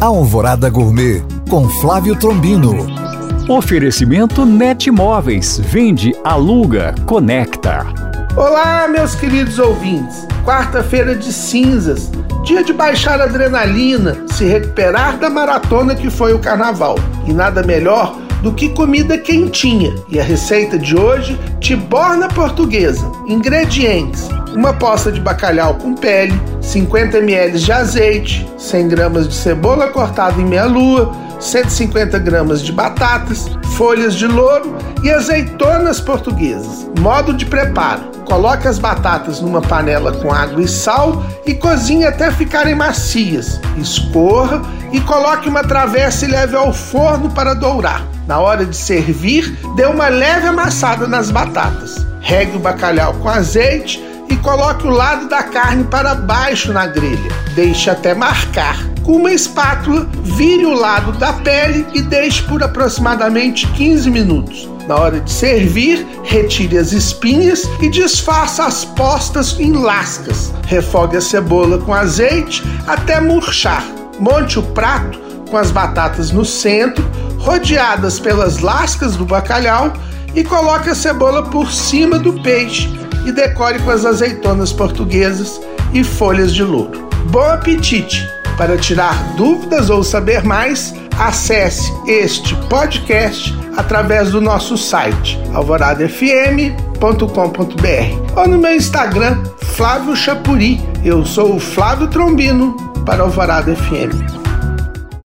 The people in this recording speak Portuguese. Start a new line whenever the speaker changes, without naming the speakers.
Alvorada Gourmet com Flávio Trombino.
Oferecimento Net Móveis. Vende, aluga, conecta.
Olá, meus queridos ouvintes. Quarta-feira de cinzas, dia de baixar a adrenalina, se recuperar da maratona que foi o carnaval. E nada melhor do que comida quentinha. E a receita de hoje, tiborna portuguesa. Ingredientes: uma poça de bacalhau com pele, 50 ml de azeite, 100 gramas de cebola cortada em meia lua, 150 gramas de batatas, folhas de louro e azeitonas portuguesas. Modo de preparo: coloque as batatas numa panela com água e sal e cozinhe até ficarem macias. Escorra e coloque uma travessa e leve ao forno para dourar. Na hora de servir, dê uma leve amassada nas batatas. Regue o bacalhau com azeite e coloque o lado da carne para baixo na grelha. Deixe até marcar. Com uma espátula, vire o lado da pele e deixe por aproximadamente 15 minutos. Na hora de servir, retire as espinhas e desfaça as postas em lascas. Refogue a cebola com azeite até murchar. Monte o prato com as batatas no centro, rodeadas pelas lascas do bacalhau e coloque a cebola por cima do peixe e decore com as azeitonas portuguesas e folhas de louro. Bom apetite! Para tirar dúvidas ou saber mais, acesse este podcast através do nosso site alvoradafm.com.br ou no meu Instagram, Flávio Chapuri. Eu sou o Flávio Trombino para Alvorada FM.